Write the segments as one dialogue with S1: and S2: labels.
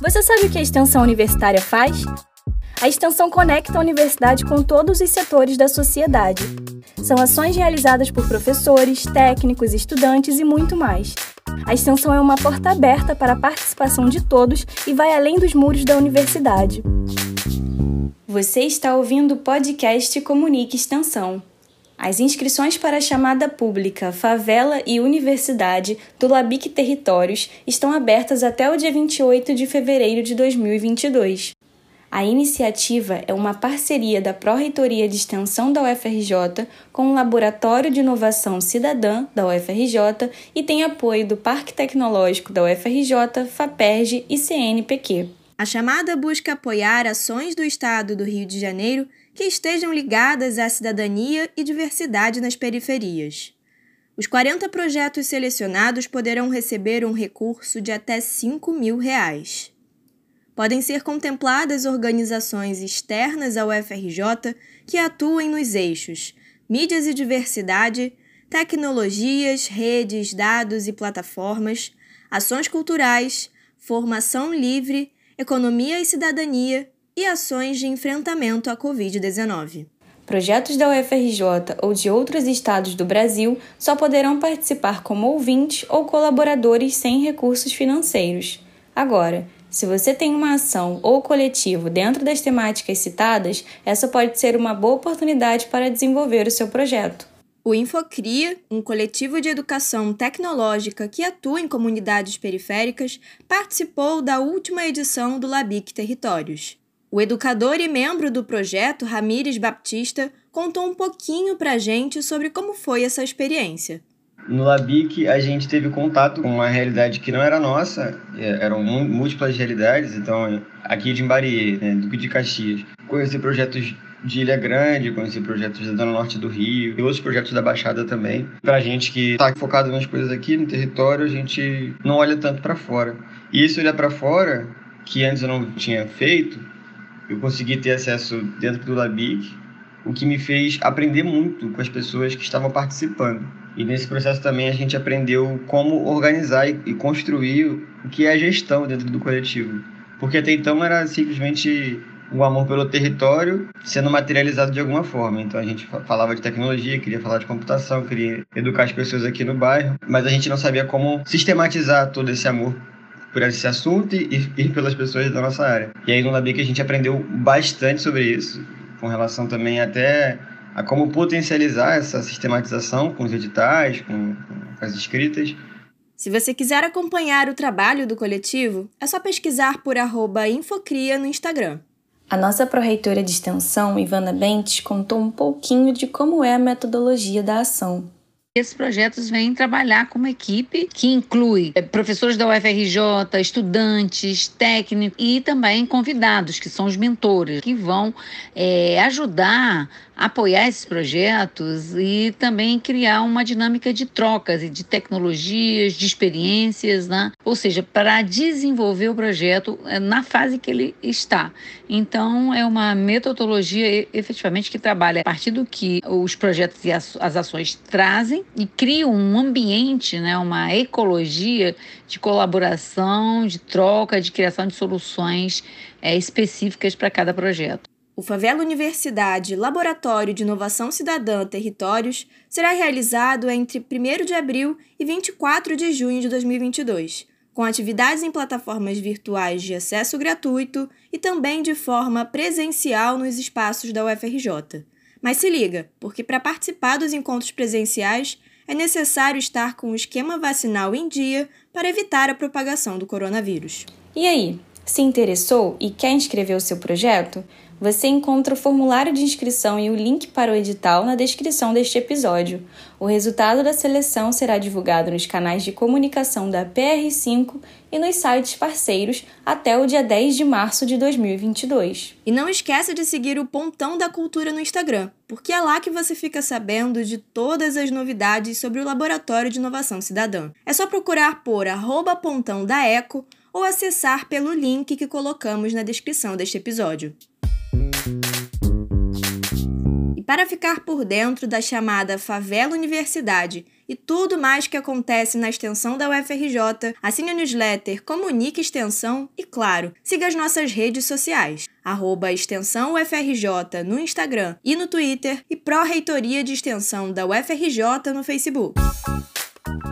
S1: Você sabe o que a extensão universitária faz? A extensão conecta a universidade com todos os setores da sociedade. São ações realizadas por professores, técnicos, estudantes e muito mais. A extensão é uma porta aberta para a participação de todos e vai além dos muros da universidade. Você está ouvindo o podcast Comunique Extensão. As inscrições para a chamada pública Favela e Universidade do Labic Territórios estão abertas até o dia 28 de fevereiro de 2022. A iniciativa é uma parceria da Pró-Reitoria de Extensão da UFRJ com o Laboratório de Inovação Cidadã da UFRJ e tem apoio do Parque Tecnológico da UFRJ, FAPERJ e CNPq.
S2: A chamada busca apoiar ações do Estado do Rio de Janeiro que estejam ligadas à cidadania e diversidade nas periferias. Os 40 projetos selecionados poderão receber um recurso de até 5 mil reais. Podem ser contempladas organizações externas ao FRJ que atuem nos eixos mídias e diversidade, tecnologias, redes, dados e plataformas, ações culturais, formação livre, economia e cidadania e ações de enfrentamento à Covid-19.
S1: Projetos da UFRJ ou de outros estados do Brasil só poderão participar como ouvintes ou colaboradores sem recursos financeiros. Agora, se você tem uma ação ou coletivo dentro das temáticas citadas, essa pode ser uma boa oportunidade para desenvolver o seu projeto.
S2: O Infocria, um coletivo de educação tecnológica que atua em comunidades periféricas, participou da última edição do Labic Territórios. O educador e membro do projeto, Ramires Baptista, contou um pouquinho para gente sobre como foi essa experiência.
S3: No Labic, a gente teve contato com uma realidade que não era nossa, eram múltiplas realidades, então aqui de Imbari, né, Duque de Caxias. Conheci projetos de Ilha Grande, conheci projetos da Zona Norte do Rio e outros projetos da Baixada também. Pra gente que tá focado nas coisas aqui no território, a gente não olha tanto para fora. E isso olhar para fora, que antes eu não tinha feito, eu consegui ter acesso dentro do Labic, o que me fez aprender muito com as pessoas que estavam participando. E nesse processo também a gente aprendeu como organizar e construir o que é a gestão dentro do coletivo. Porque até então era simplesmente o amor pelo território sendo materializado de alguma forma. Então a gente falava de tecnologia, queria falar de computação, queria educar as pessoas aqui no bairro, mas a gente não sabia como sistematizar todo esse amor por esse assunto e, e pelas pessoas da nossa área. E aí no Labic a gente aprendeu bastante sobre isso, com relação também até a como potencializar essa sistematização com os editais, com, com as escritas.
S2: Se você quiser acompanhar o trabalho do coletivo, é só pesquisar por Infocria no Instagram.
S1: A nossa pró-reitora de extensão, Ivana Bentes, contou um pouquinho de como é a metodologia da ação.
S4: Esses projetos vêm trabalhar com uma equipe que inclui eh, professores da UFRJ, estudantes, técnicos e também convidados, que são os mentores, que vão é, ajudar apoiar esses projetos e também criar uma dinâmica de trocas e de tecnologias, de experiências, né? ou seja, para desenvolver o projeto eh, na fase que ele está. Então, é uma metodologia efetivamente que trabalha a partir do que os projetos e as ações trazem e cria um ambiente, né? uma ecologia de colaboração, de troca, de criação de soluções é, específicas para cada projeto.
S2: O Favela Universidade Laboratório de Inovação Cidadã Territórios será realizado entre 1 de abril e 24 de junho de 2022, com atividades em plataformas virtuais de acesso gratuito e também de forma presencial nos espaços da UFRJ. Mas se liga, porque para participar dos encontros presenciais é necessário estar com o esquema vacinal em dia para evitar a propagação do coronavírus.
S1: E aí, se interessou e quer inscrever o seu projeto? Você encontra o formulário de inscrição e o link para o edital na descrição deste episódio. O resultado da seleção será divulgado nos canais de comunicação da PR5 e nos sites parceiros até o dia 10 de março de 2022.
S2: E não esqueça de seguir o Pontão da Cultura no Instagram, porque é lá que você fica sabendo de todas as novidades sobre o Laboratório de Inovação Cidadã. É só procurar por arroba pontão da Eco ou acessar pelo link que colocamos na descrição deste episódio. para ficar por dentro da chamada Favela Universidade e tudo mais que acontece na extensão da UFRJ, assine a newsletter Comunique Extensão e, claro, siga as nossas redes sociais, arroba Extensão UFRJ no Instagram e no Twitter e Pró-Reitoria de Extensão da UFRJ no Facebook.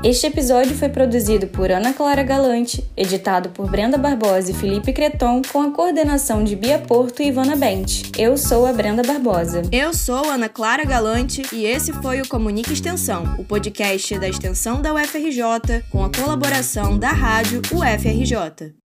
S1: Este episódio foi produzido por Ana Clara Galante, editado por Brenda Barbosa e Felipe Creton, com a coordenação de Bia Porto e Ivana Bente. Eu sou a Brenda Barbosa.
S2: Eu sou Ana Clara Galante e esse foi o Comunique Extensão, o podcast da extensão da UFRJ, com a colaboração da rádio UFRJ.